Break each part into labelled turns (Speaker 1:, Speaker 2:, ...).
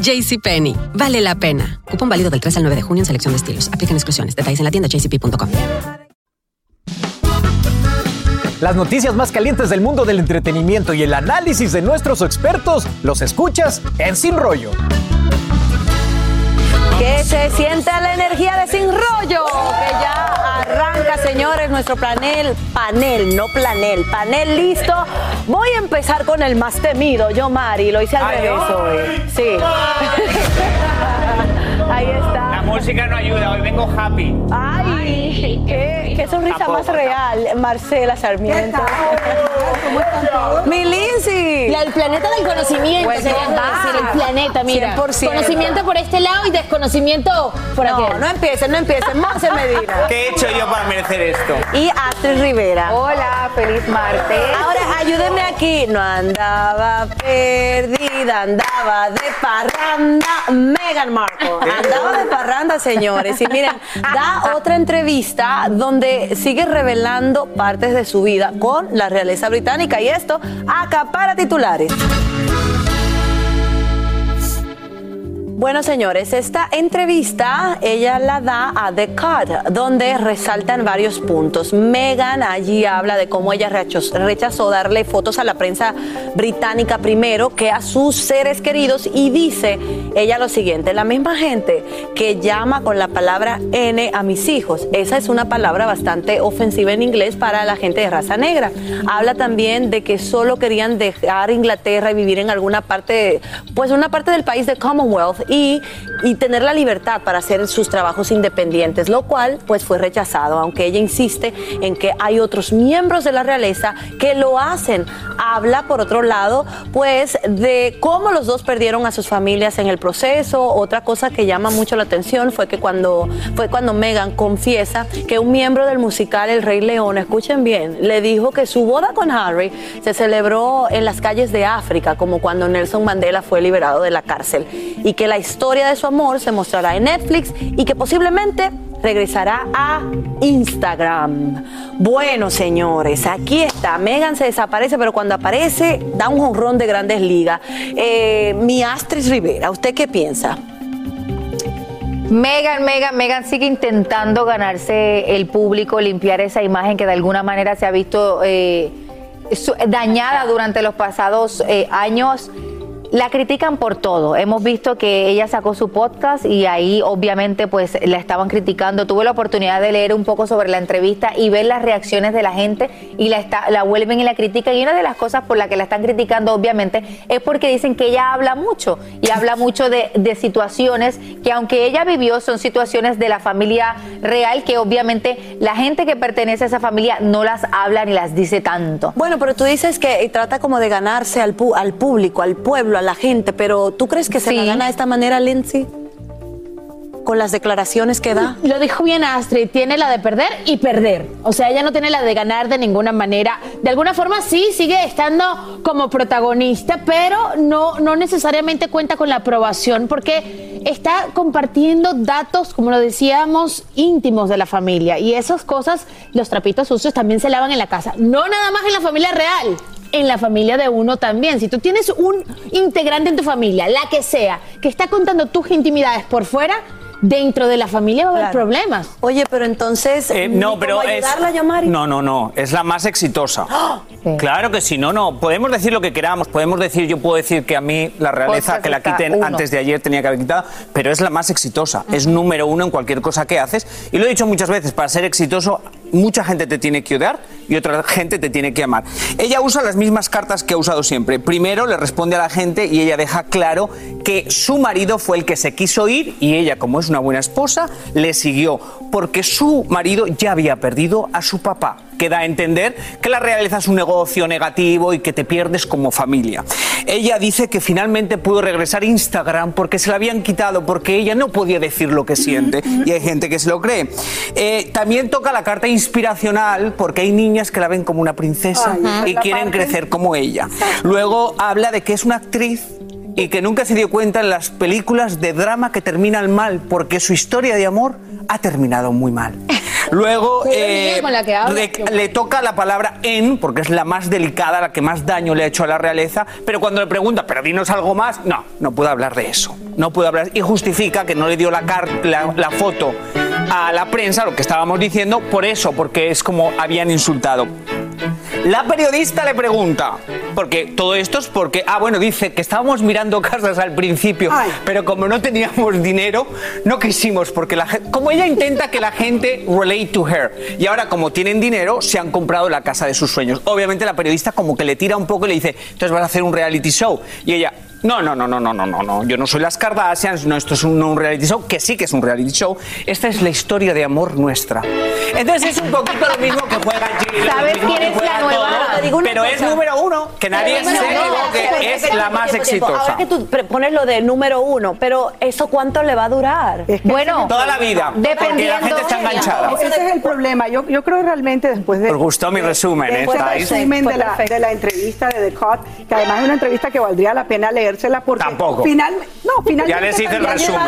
Speaker 1: JCPenney, vale la pena. Cupón válido del 3 al 9 de junio en selección de estilos. Aplican exclusiones. Detalles en la tienda jcp.com.
Speaker 2: Las noticias más calientes del mundo del entretenimiento y el análisis de nuestros expertos los escuchas en Sin Rollo.
Speaker 3: Que se sienta la energía de Sin Rollo, que ya señores, nuestro panel, panel, no planel, panel listo. Voy a empezar con el más temido, yo Mari, lo hice al
Speaker 4: Ay,
Speaker 3: revés hoy. Sí. Ahí está.
Speaker 4: La música no ayuda, hoy vengo happy.
Speaker 3: Ay, qué, qué sonrisa más real, Marcela Sarmiento.
Speaker 5: La del planeta del conocimiento,
Speaker 3: Pues
Speaker 5: decir, el planeta, mira.
Speaker 3: 100%.
Speaker 5: Conocimiento por este lado y desconocimiento por
Speaker 3: No,
Speaker 5: aquel.
Speaker 3: no empiecen, no empiecen. Monse Medina.
Speaker 4: ¿Qué he hecho yo para merecer esto?
Speaker 3: Y Astrid Rivera.
Speaker 6: Hola, feliz martes.
Speaker 3: Ahora ayúdenme aquí. No andaba andaba de parranda. Meghan Markle. Andaba de parranda, señores. Y miren, da otra entrevista donde sigue revelando partes de su vida con la realeza británica. Y esto acapara titulares. Bueno, señores, esta entrevista ella la da a The Cut, donde resaltan varios puntos. Meghan allí habla de cómo ella rechazó darle fotos a la prensa británica primero que a sus seres queridos y dice ella lo siguiente, la misma gente que llama con la palabra N a mis hijos, esa es una palabra bastante ofensiva en inglés para la gente de raza negra. Habla también de que solo querían dejar Inglaterra y vivir en alguna parte, pues una parte del país de Commonwealth y, tener la libertad para hacer sus trabajos independientes, lo cual pues fue rechazado, aunque ella insiste en que hay otros miembros de la realeza que lo hacen. Habla por otro lado pues de cómo los dos perdieron a sus familias en el proceso. Otra cosa que llama mucho la atención fue que cuando fue cuando Megan confiesa que un miembro del musical El Rey León, escuchen bien, le dijo que su boda con Harry se celebró en las calles de África, como cuando Nelson Mandela fue liberado de la cárcel, y que la historia de su amor se mostrará en Netflix y que posiblemente regresará a Instagram. Bueno, señores, aquí está. Megan se desaparece, pero cuando aparece da un jonrón de grandes ligas. Eh, mi Astrid Rivera, ¿usted qué piensa?
Speaker 6: Megan, Megan, Megan sigue intentando ganarse el público, limpiar esa imagen que de alguna manera se ha visto eh, dañada durante los pasados eh, años. La critican por todo. Hemos visto que ella sacó su podcast y ahí obviamente pues la estaban criticando. Tuve la oportunidad de leer un poco sobre la entrevista y ver las reacciones de la gente y la, vuelven y la critican. Y una de las cosas por la que la están criticando obviamente es porque dicen que ella habla mucho y habla mucho de, situaciones que aunque ella vivió son situaciones de la familia real que obviamente la gente que pertenece a esa familia no las habla ni las dice tanto.
Speaker 3: Bueno, pero tú dices que trata como de ganarse al público, al pueblo, a la gente, pero ¿tú crees que se la gana de esta manera, Lindsay? Con las declaraciones que da.
Speaker 5: Lo dijo bien Astrid, tiene la de perder y perder. O sea, ella no tiene la de ganar de ninguna manera. De alguna forma sí, sigue estando como protagonista, pero no, no necesariamente cuenta con la aprobación porque está compartiendo datos, como lo decíamos, íntimos de la familia. Y esas cosas, los trapitos sucios también se lavan en la casa. No nada más en la familia real. En la familia de uno también. Si tú tienes un integrante en tu familia, la que sea, que está contando tus intimidades por fuera, dentro de la familia va a haber
Speaker 3: Claro.
Speaker 5: problemas.
Speaker 3: Oye, pero entonces.
Speaker 7: Eh, no, pero es.
Speaker 3: ayudarla a llamar. y-
Speaker 7: No, no, no. Es la más exitosa. Claro que sí, no, no. Podemos decir lo que queramos. Podemos decir, yo puedo decir que a mí la realeza que la quiten
Speaker 6: uno.
Speaker 7: antes de ayer tenía que haber quitado, pero es la más exitosa. Es número uno en cualquier cosa que haces. Y lo he dicho muchas veces, para ser exitoso, mucha gente te tiene que odiar y otra gente te tiene que amar. Ella usa las mismas cartas que ha usado siempre. Primero le responde a la gente y ella deja claro que su marido fue el que se quiso ir y ella, como es una buena esposa, le siguió porque su marido ya había perdido a su papá que da a entender que la realeza es un negocio negativo y que te pierdes como familia. Ella dice que finalmente pudo regresar a Instagram porque se la habían quitado, porque ella no podía decir lo que siente y hay gente que se lo cree. Eh, también toca la carta inspiracional porque hay niñas que la ven como una princesa
Speaker 8: Ay,
Speaker 7: y quieren
Speaker 8: parte-
Speaker 7: crecer como ella. Luego habla de que es una actriz y que nunca se dio cuenta en las películas de drama que terminan mal porque su historia de amor ha terminado muy mal. Luego eh, le, le toca la palabra en, porque es la más delicada, la que más daño le ha hecho a la realeza, pero cuando le pregunta, pero dinos algo más, no, no puedo hablar de eso. No puedo hablar. Y justifica que no le dio la, car- la, la foto a la prensa, lo que estábamos diciendo, por eso, porque es como habían insultado. La periodista le pregunta, porque todo esto es porque, ah, bueno, dice que estábamos mirando casas al principio, pero como no teníamos dinero, no quisimos, porque la como ella intenta que la gente relate to her, y ahora como tienen dinero, se han comprado la casa de sus sueños. Obviamente la periodista como que le tira un poco y le dice, entonces vas a hacer un reality show, y ella, no, no, no, no, no, no, no, no. Yo no soy las Kardashians, no, esto es un, no un reality show, que sí que es un reality show. Esta es la historia de amor nuestra. Entonces es un poquito lo mismo que juega Gilly, lo
Speaker 6: ¿Sabes quién
Speaker 7: que
Speaker 6: es la nueva?
Speaker 7: todo,
Speaker 3: Te digo una
Speaker 7: pero es número uno, que nadie
Speaker 3: Pero
Speaker 7: se
Speaker 3: bueno, no,
Speaker 7: equivoque,
Speaker 3: pero
Speaker 7: es
Speaker 3: tiempo,
Speaker 7: la más
Speaker 3: tiempo, tiempo.
Speaker 7: exitosa.
Speaker 3: Ahora que tú pre- pones lo de número uno, pero ¿eso cuánto le va a durar?
Speaker 6: Bueno,
Speaker 7: Toda la vida, porque la gente está enganchada.
Speaker 8: Ese es el problema. Yo, yo creo realmente después de...
Speaker 7: Os gustó mi resumen,
Speaker 8: de
Speaker 7: ¿eh? Estáis-
Speaker 8: resumen de la, de la entrevista de The Cut, que además es una entrevista que valdría la pena leérsela porque
Speaker 7: Tampoco.
Speaker 8: final, no, finalmente
Speaker 7: Ya les hice el resumen.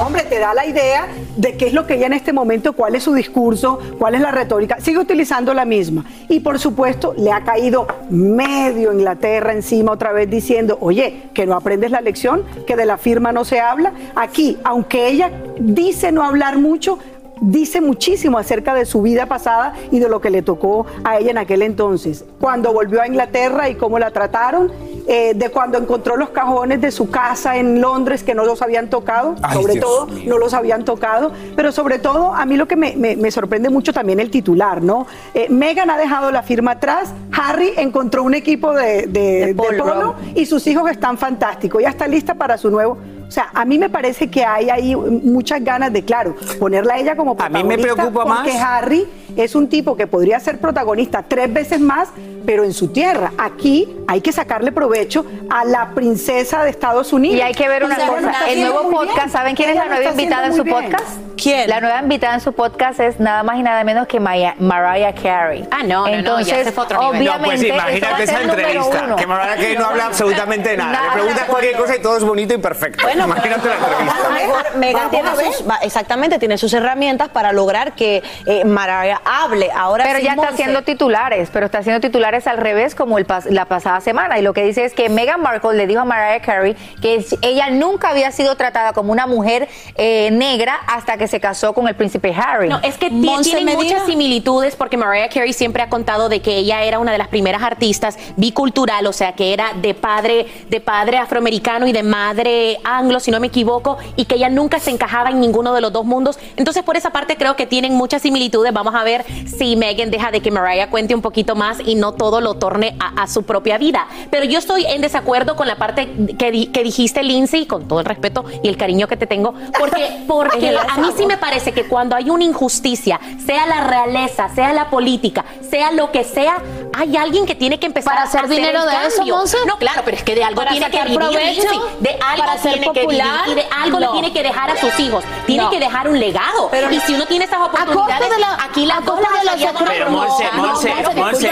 Speaker 8: hombre, te da la idea de qué es lo que ella en este momento, cuál es su discurso, cuál es la retórica. Sigue utilizando la misma. Y por supuesto, le ha caído medio Inglaterra encima otra vez diciendo, oye, que no aprendes la lección, que de la firma no se habla. Aquí, aunque ella dice no hablar mucho, dice muchísimo acerca de su vida pasada y de lo que le tocó a ella en aquel entonces. Cuando volvió a Inglaterra y cómo la trataron, eh, de cuando encontró los cajones de su casa en Londres que no los habían tocado,
Speaker 7: Ay,
Speaker 8: sobre
Speaker 7: Dios
Speaker 8: todo
Speaker 7: mío.
Speaker 8: no los habían tocado, pero sobre todo a mí lo que me, me- me sorprende mucho también el titular, ¿no? Eh, Meghan ha dejado la firma atrás, Harry encontró un equipo de, de- de
Speaker 3: polo
Speaker 8: y sus hijos están fantásticos, ya está lista para su nuevo... O sea, a mí me parece que hay ahí muchas ganas de, claro, ponerla a ella como
Speaker 7: A mí me
Speaker 8: protagonista.
Speaker 7: preocupa
Speaker 8: porque
Speaker 7: más-
Speaker 8: Harry es un tipo que podría ser protagonista tres veces más, pero en su tierra. Aquí hay que sacarle provecho a la princesa de Estados Unidos.
Speaker 6: Y hay que ver una cosa, el nuevo podcast,
Speaker 8: bien.
Speaker 6: ¿saben quién es la nueva invitada en su
Speaker 8: bien.
Speaker 6: podcast?
Speaker 3: ¿Quién?
Speaker 6: La nueva invitada en su podcast es nada más y nada menos que Maya- Mariah Carey.
Speaker 9: Ah, no, no, no, ya
Speaker 6: Entonces,
Speaker 9: ese fue otro nivel.
Speaker 6: obviamente,
Speaker 7: No, pues imagínate esa entrevista, que Mariah Carey no habla absolutamente nada.
Speaker 6: Nada,
Speaker 7: Le preguntas cualquier cosa y todo es bonito y perfecto.
Speaker 3: Bueno,
Speaker 7: imagínate la
Speaker 3: A lo
Speaker 7: entrevista.
Speaker 3: mejor Megan tiene sus, va- exactamente, tiene sus herramientas para lograr que eh, Mariah hable. Ahora
Speaker 6: Pero
Speaker 3: sí,
Speaker 6: ya está haciendo titulares, pero está haciendo titulares al revés como el pas- la pasada semana. Y lo que dice es que Meghan Markle le dijo a Mariah Carey que ella nunca había sido tratada como una mujer eh, negra hasta que se casó con el príncipe Harry.
Speaker 9: No, es que ti-
Speaker 3: Monse
Speaker 9: tienen
Speaker 3: Medina.
Speaker 9: muchas similitudes porque Mariah Carey siempre ha contado de que ella era una de las primeras artistas bicultural, o sea, que era de padre de padre afroamericano y de madre anglo, si no me equivoco, y que ella nunca se encajaba en ninguno de los dos mundos. Entonces, por esa parte creo que tienen muchas similitudes. Vamos a ver si Megan deja de que Mariah cuente un poquito más y no todo lo torne a, a su propia vida. Pero yo estoy en desacuerdo con la parte que, di- que dijiste, Lindsay, con todo el respeto y el cariño que te tengo, porque, porque a mí sí me parece que cuando hay una injusticia, sea la realeza, sea la política, sea lo que sea, hay alguien que tiene que empezar
Speaker 5: ¿Para
Speaker 9: a
Speaker 5: hacer dinero
Speaker 9: el
Speaker 5: de eso. Monse?
Speaker 9: No, claro, pero es que de algo
Speaker 5: ¿Para
Speaker 9: tiene que vivir,
Speaker 5: provecho?
Speaker 9: De algo
Speaker 5: ¿Para ser
Speaker 9: tiene
Speaker 5: popular?
Speaker 9: que vivir y de algo
Speaker 5: No.
Speaker 9: le tiene que dejar a sus hijos. Tiene
Speaker 5: No.
Speaker 9: que dejar un legado. y si uno tiene esas oportunidades,
Speaker 5: de la-
Speaker 9: aquí las
Speaker 5: a
Speaker 9: dos
Speaker 5: costa
Speaker 9: las
Speaker 5: de otros-
Speaker 7: Pero, Monse. Monse,
Speaker 9: No,
Speaker 7: Monse.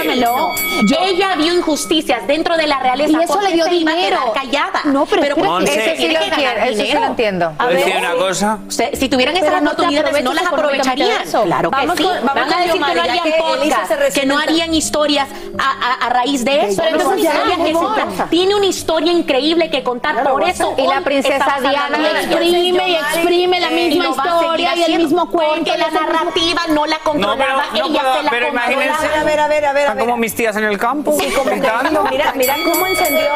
Speaker 9: Ella vio injusticias dentro de la realeza.
Speaker 5: Y eso
Speaker 9: ¿por
Speaker 5: le dio dinero.
Speaker 9: callada.
Speaker 5: No, pero
Speaker 7: Eso sí
Speaker 6: lo quiero, eso sí lo entiendo.
Speaker 9: A
Speaker 7: ¿Puedo decir
Speaker 9: ver.
Speaker 7: una cosa?
Speaker 9: Si tuvieran esas
Speaker 5: no
Speaker 9: oportunidades, no las aprovecharían. Claro que
Speaker 3: Vamos
Speaker 9: sí.
Speaker 3: con- vamos
Speaker 9: Van
Speaker 3: con
Speaker 9: a decir que no harían podcast, que no harían historias a, a- a raíz de eso.
Speaker 8: Pero entonces ya,
Speaker 9: tiene una historia increíble que contar.
Speaker 8: Claro,
Speaker 9: Por eso.
Speaker 6: Y la princesa Diana
Speaker 5: exprime y exprime la
Speaker 9: Eh,
Speaker 5: misma historia y el mismo cuento.
Speaker 9: Porque la narrativa no la controlaba, ella se la
Speaker 7: pero imagínense.
Speaker 3: A ver, a ver, a ver, a
Speaker 7: Están como mis tías en el campo.
Speaker 3: Mira, mira cómo encendió.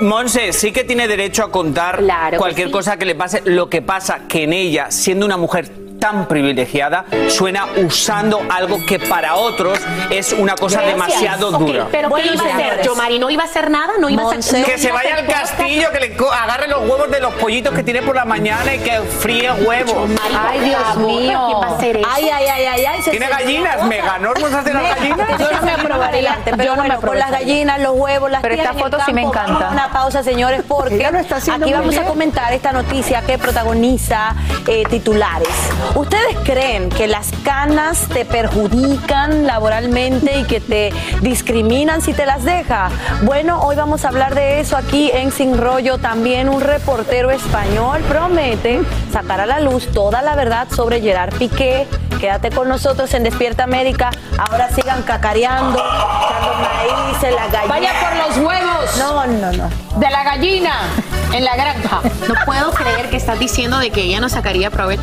Speaker 7: Monse sí que tiene derecho a contar
Speaker 9: Claro que
Speaker 7: cualquier
Speaker 9: sí.
Speaker 7: cosa que le pase. Lo que pasa que en ella, siendo una mujer mujer tan privilegiada, suena usando algo que para otros es una cosa
Speaker 9: Gracias.
Speaker 7: demasiado dura.
Speaker 9: pero ¿qué iba a hacer? Yo, Mari, no iba a hacer nada, no iba a hacer no
Speaker 7: que
Speaker 9: iba
Speaker 7: se vaya al castillo, que le agarre los huevos de los pollitos que tiene por la mañana y que fríe huevos.
Speaker 6: Ay, Dios mío.
Speaker 9: ¿Quién va a hacer eso?
Speaker 3: Ay, ay, ay, ay, ay. se
Speaker 7: ¿Tiene gallinas? ¿Me ganó hacer las gallinas?
Speaker 3: Yo no me aprobaría. Pero
Speaker 5: Yo no me
Speaker 3: bueno, con las gallinas, los huevos, las
Speaker 6: Pero esta foto sí me encanta.
Speaker 3: Vamos a una pausa, señores, porque aquí vamos a comentar esta noticia que protagoniza eh, titulares. ¿Ustedes creen que las canas te perjudican laboralmente y que te discriminan si te las deja? Bueno, hoy vamos a hablar de eso aquí en Sin Rollo. También un reportero español promete sacar a la luz toda la verdad sobre Gerard Piqué. Quédate con nosotros en Despierta América. Ahora sigan cacareando, echando maíz en la gallina.
Speaker 5: Vaya por los huevos
Speaker 3: No, no, no.
Speaker 5: de la gallina en la granja.
Speaker 9: No puedo creer que estás diciendo de que ella no sacaría provecho.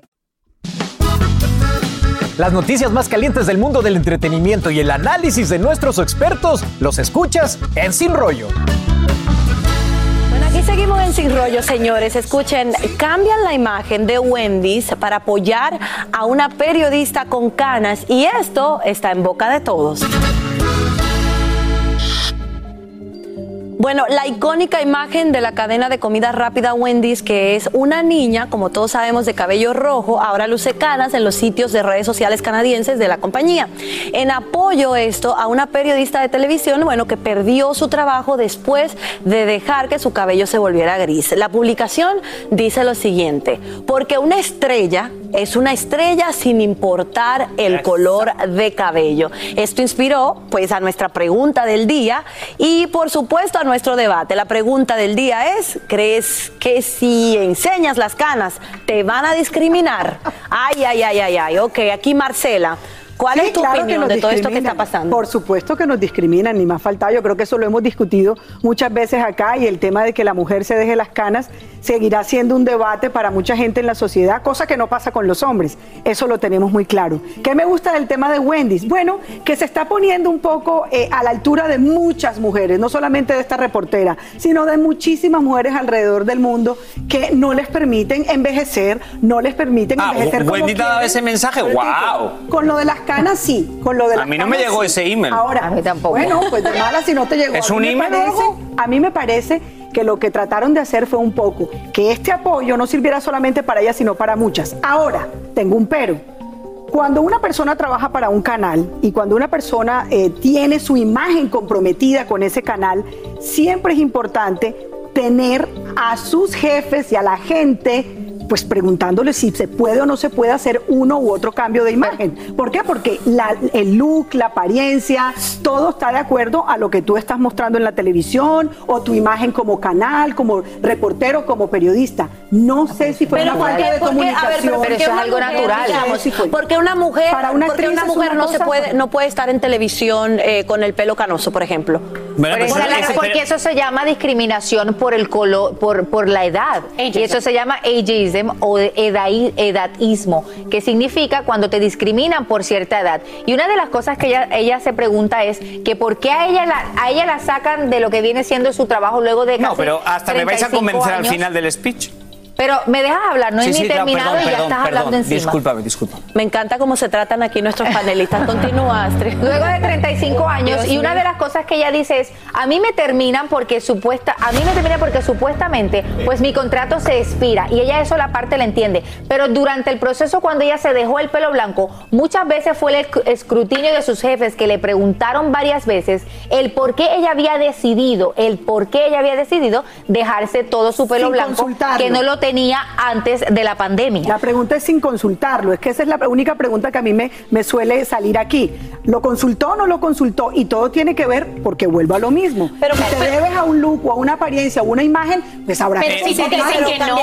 Speaker 2: Las noticias más calientes del mundo del entretenimiento y el análisis de nuestros expertos los escuchas en Sin Rollo.
Speaker 3: Bueno, aquí seguimos en Sin Rollo, señores. Escuchen, cambian la imagen de Wendy's para apoyar a una periodista con canas y esto está en boca de todos. Bueno, la icónica imagen de la cadena de comida rápida Wendy's, que es una niña, como todos sabemos, de cabello rojo, ahora luce canas en los sitios de redes sociales canadienses de la compañía. En apoyo esto a una periodista de televisión, bueno, que perdió su trabajo después de dejar que su cabello se volviera gris. La publicación dice lo siguiente, porque una estrella es una estrella sin importar el color de cabello. Esto inspiró pues a nuestra pregunta del día y por supuesto a nuestro debate. La pregunta del día es, ¿crees que si enseñas las canas te van a discriminar? Ay, ay, ay, ay, ay. Ok, aquí Marcela. ¿Cuál
Speaker 8: Sí,
Speaker 3: es tu
Speaker 8: claro que
Speaker 3: opinión
Speaker 8: nos
Speaker 3: de todo esto que está pasando?
Speaker 8: Por supuesto que nos discriminan, ni más falta. Yo creo que eso lo hemos discutido muchas veces acá y el tema de que la mujer se deje las canas seguirá siendo un debate para mucha gente en la sociedad, cosa que no pasa con los hombres. Eso lo tenemos muy claro. ¿Qué me gusta del tema de Wendy's? Bueno, que se está poniendo un poco eh, a la altura de muchas mujeres, no solamente de esta reportera, sino de muchísimas mujeres alrededor del mundo que no les permiten envejecer, no les permiten
Speaker 7: Ah,
Speaker 8: envejecer como
Speaker 7: Wendy
Speaker 8: quieren.
Speaker 7: ese mensaje. ¡Wow!
Speaker 8: Con lo de las canas sí, con lo de
Speaker 7: A mí no me llegó
Speaker 8: sí.
Speaker 7: ese email.
Speaker 8: Ahora,
Speaker 6: A mí tampoco.
Speaker 8: Bueno, pues de mala si no te llegó.
Speaker 7: ¿Es
Speaker 8: A
Speaker 7: un email
Speaker 8: parece-? A mí me parece que lo que trataron de hacer fue un poco que este apoyo no sirviera solamente para ella, sino para muchas. Ahora, tengo un pero. Cuando una persona trabaja para un canal y cuando una persona eh, tiene su imagen comprometida con ese canal, siempre es importante tener a sus jefes y a la gente pues preguntándole si se puede o no se puede hacer uno u otro cambio de imagen. ¿Por qué? Porque la- el look, la apariencia, todo está de acuerdo a lo que tú estás mostrando en la televisión o tu imagen como canal, como reportero, como periodista. No sé si fue
Speaker 3: Pero
Speaker 8: una
Speaker 3: ¿por
Speaker 8: falta de comunicación.
Speaker 3: pero ¿por qué una mujer, digamos, ¿Por qué una mujer,
Speaker 8: Para una
Speaker 3: por qué
Speaker 8: actriz
Speaker 3: una
Speaker 8: es
Speaker 3: mujer
Speaker 8: una
Speaker 3: no se puede no puede estar en televisión eh, con el pelo canoso, por ejemplo?
Speaker 7: Bueno,
Speaker 6: Por
Speaker 7: pues
Speaker 6: porque eso se llama discriminación por el color, por, por la edad. Y eso se llama ageism o edai- edadismo, que significa cuando te discriminan por cierta edad. Y una de las cosas que ella, ella se pregunta es que por qué a ella, la, a ella la sacan de lo que viene siendo su trabajo luego de
Speaker 7: No,
Speaker 6: casi
Speaker 7: pero hasta me vais a
Speaker 6: 35
Speaker 7: convencer al final del speech.
Speaker 6: Pero me dejas hablar, no
Speaker 7: Sí,
Speaker 6: he
Speaker 7: sí,
Speaker 6: ni
Speaker 7: claro,
Speaker 6: terminado
Speaker 7: perdón,
Speaker 6: y ya
Speaker 7: perdón,
Speaker 6: estás hablando
Speaker 7: perdón.
Speaker 6: encima.
Speaker 7: Discúlpame, discúlpame.
Speaker 3: Me encanta cómo se tratan aquí nuestros panelistas. Continúa, Astrid.
Speaker 6: Luego de 35 años,
Speaker 3: Dios
Speaker 6: y una de las cosas que ella dice es, a mí me terminan porque supuesta, a mí me terminan porque supuestamente, pues mi contrato se expira, y ella eso la parte la entiende, pero durante el proceso cuando ella se dejó el pelo blanco, muchas veces fue el esc- escrutinio de sus jefes que le preguntaron varias veces el por qué ella había decidido, el por qué ella había decidido dejarse todo su pelo
Speaker 8: Sin
Speaker 6: blanco, que no lo tenía antes de la pandemia.
Speaker 8: La pregunta es sin consultarlo, es que esa es la única pregunta que a mí me, me suele salir aquí. ¿Lo consultó o no lo consultó? Y todo tiene que ver porque vuelvo a lo mismo. Pero si te debes a un look o a una apariencia o una imagen, pues habrá
Speaker 3: Pero
Speaker 8: que
Speaker 3: si te dicen que no,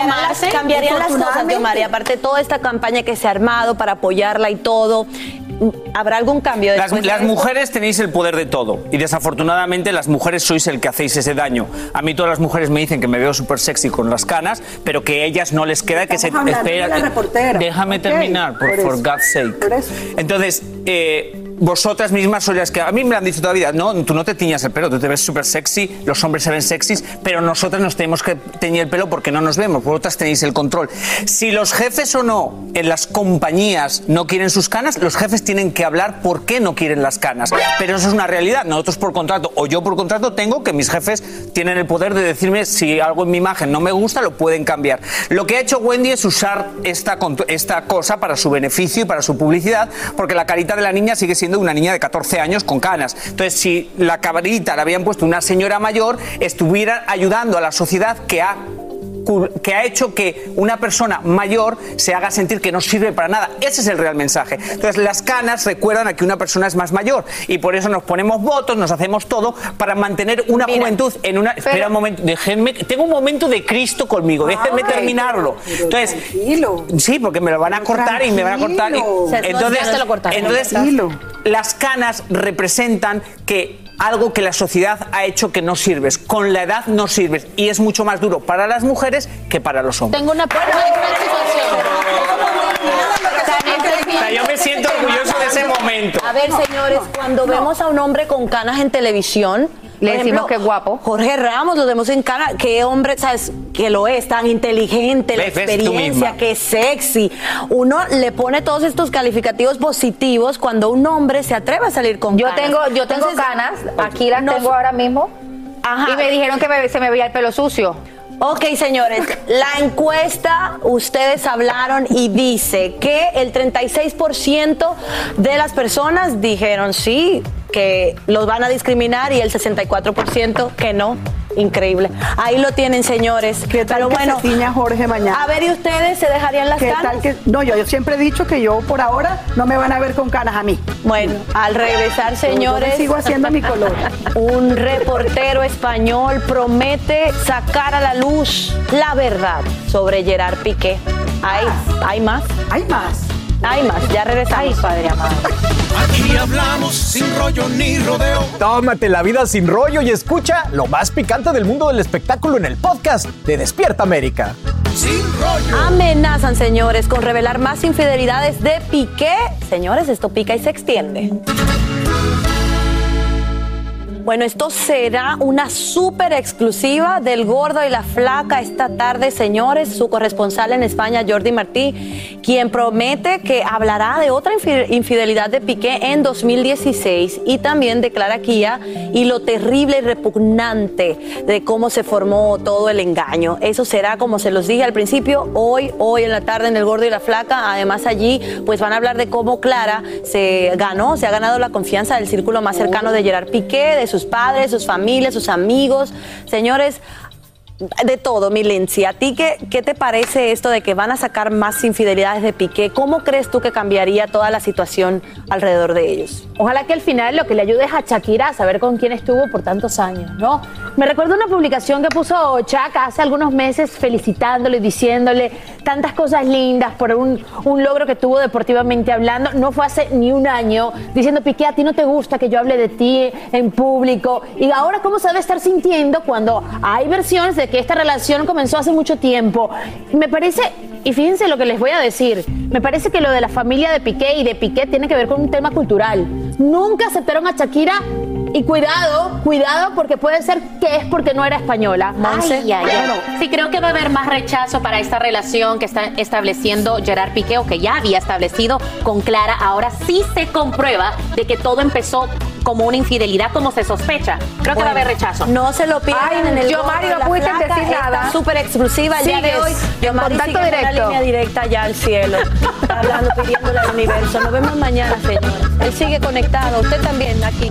Speaker 3: cambiarían las cosas. María. Aparte toda esta campaña que se ha armado para apoyarla y todo, ¿habrá algún cambio
Speaker 7: Las,
Speaker 3: de
Speaker 7: las mujeres tenéis el poder de todo y desafortunadamente las mujeres sois el que hacéis ese daño. A mí todas las mujeres me dicen que me veo súper sexy con las canas, pero que a ellas no les queda que se
Speaker 8: hablando de.
Speaker 7: Déjame terminar, por,
Speaker 8: por.
Speaker 7: God's sake.
Speaker 8: Por.
Speaker 7: Entonces, eh, vosotras mismas sois las que a mí me lo han dicho toda la vida, no, tú no te tiñas el pelo, tú te ves súper sexy, los hombres se ven sexys, pero nosotras nos tenemos que teñir el pelo porque no nos vemos, vosotras tenéis el control. Si los jefes o no en las compañías no quieren sus canas, los jefes tienen que hablar por qué no quieren las canas. Pero eso es una realidad. Nosotros por contrato o yo por contrato tengo que mis jefes tienen el poder de decirme si algo en mi imagen no me gusta, lo pueden cambiar. Lo que ha hecho Wendy es usar esta, esta cosa para su beneficio y para su publicidad, porque la carita de la niña sigue siendo una niña de 14 años con canas. Entonces, si la cabrita la habían puesto una señora mayor, estuviera ayudando a la sociedad que ha que ha hecho que una persona mayor se haga sentir que no sirve para nada. Ese es el real mensaje. Entonces, las canas recuerdan a que una persona es más mayor y por eso nos ponemos votos, nos hacemos todo para mantener una juventud en una. Espera un momento, déjenme. Tengo un momento de Cristo conmigo, déjenme
Speaker 8: Ay,
Speaker 7: terminarlo.
Speaker 8: pero
Speaker 7: Entonces, sí, porque me lo van a cortar y me van a cortar. y-
Speaker 8: tranquilo. Se- no,
Speaker 7: entonces,
Speaker 8: ya te lo cortaron.
Speaker 7: entonces
Speaker 8: Tranquilo.
Speaker 7: las canas representan que algo que la sociedad ha hecho que no sirves. Con la edad no sirves. Y es mucho más duro para las mujeres que para los hombres.
Speaker 5: Tengo una
Speaker 7: sea, yo me siento orgulloso de ese momento.
Speaker 3: A ver, señores, cuando vemos a un hombre con canas en televisión,
Speaker 6: Le
Speaker 3: por
Speaker 6: decimos
Speaker 3: ejemplo,
Speaker 6: que es guapo.
Speaker 3: Jorge Ramos lo vemos en cana, qué hombre, sabes, que lo es, tan inteligente, la
Speaker 7: Ves,
Speaker 3: experiencia, que es sexy. Uno le pone todos estos calificativos positivos cuando un hombre se atreve a salir con
Speaker 6: Yo
Speaker 3: canas.
Speaker 6: tengo, yo tengo
Speaker 3: Entonces,
Speaker 6: canas, aquí las
Speaker 3: no-
Speaker 6: tengo ahora mismo.
Speaker 3: Ajá.
Speaker 6: Y me dijeron que me- se me veía el pelo sucio.
Speaker 3: Ok, señores, la encuesta, ustedes hablaron y dice que el 36% de las personas dijeron sí, que los van a discriminar y el 64% que no. Increíble. Ahí lo tienen, señores.
Speaker 8: ¿Qué tal
Speaker 3: Pero
Speaker 8: que
Speaker 3: bueno,
Speaker 8: se tiña Jorge mañana?
Speaker 3: a ver, ¿y ustedes se dejarían las
Speaker 8: ¿Qué
Speaker 3: canas?
Speaker 8: tal que.? No, yo, yo siempre he dicho que yo por ahora no me van a ver con canas a mí.
Speaker 3: Bueno, al regresar,
Speaker 8: Yo- yo
Speaker 3: señores,
Speaker 8: sigo haciendo mi color.
Speaker 3: un reportero español promete sacar a la luz la verdad sobre Gerard Piqué. ¿Hay, hay más?
Speaker 8: Hay más.
Speaker 3: Hay más, ya regresamos.
Speaker 6: Padre amado.
Speaker 10: Aquí hablamos sin rollo ni rodeo.
Speaker 2: Tómate la vida sin rollo y escucha lo más picante del mundo del espectáculo en el podcast de Despierta América.
Speaker 10: Sin rollo.
Speaker 3: Amenazan, señores, con revelar más infidelidades de Piqué. Señores, esto pica y se extiende. Bueno, esto será una súper exclusiva del gordo y la flaca esta tarde, señores. Su corresponsal en España, Jordi Martí, quien promete que hablará de otra infi- infidelidad de Piqué en 2016 y también de Clara Kia y lo terrible y repugnante de cómo se formó todo el engaño. Eso será, como se los dije al principio, hoy, hoy en la tarde en el gordo y la flaca. Además allí, pues van a hablar de cómo Clara se ganó, se ha ganado la confianza del círculo más cercano de Gerard Piqué, de sus padres, sus familias, sus amigos. Señores, de todo, Milenci. ¿A ti qué, qué te parece esto de que van a sacar más infidelidades de Piqué? ¿Cómo crees tú que cambiaría toda la situación alrededor de ellos?
Speaker 5: Ojalá que al final lo que le ayude es a Shakira a saber con quién estuvo por tantos años, ¿no? Me recuerdo una publicación que puso Shaka hace algunos meses felicitándole diciéndole tantas cosas lindas por un, un logro que tuvo deportivamente hablando. No fue hace ni un año diciendo, Piqué, a ti no te gusta que yo hable de ti en público. Y ahora, ¿cómo se debe estar sintiendo cuando hay versiones de que esta relación comenzó hace mucho tiempo? Me parece, y fíjense lo que les voy a decir, me parece que lo de la familia de Piqué y de Piqué tiene que ver con un tema cultural. Nunca aceptaron a Shakira y cuidado, cuidado, porque puede ser que es porque no era española.
Speaker 9: Ay, ay, ay. Sí, creo que va a haber más rechazo para esta relación que está estableciendo Gerard Piqué o que ya había establecido con Clara. Ahora sí se comprueba de que todo empezó como una infidelidad, como se sospecha. Creo que va a haber rechazo.
Speaker 3: No se lo pierdan
Speaker 6: Ay,
Speaker 3: en el
Speaker 6: yo,
Speaker 3: gordo
Speaker 6: Mari,
Speaker 3: y
Speaker 6: no pudiste decir nada.
Speaker 3: súper exclusiva el día de hoy.
Speaker 6: en
Speaker 3: Mari
Speaker 6: contacto directo.
Speaker 3: línea directa ya al cielo. Está hablando, pidiéndole al universo. Nos vemos mañana, señores. Él sigue conectado. Usted también aquí.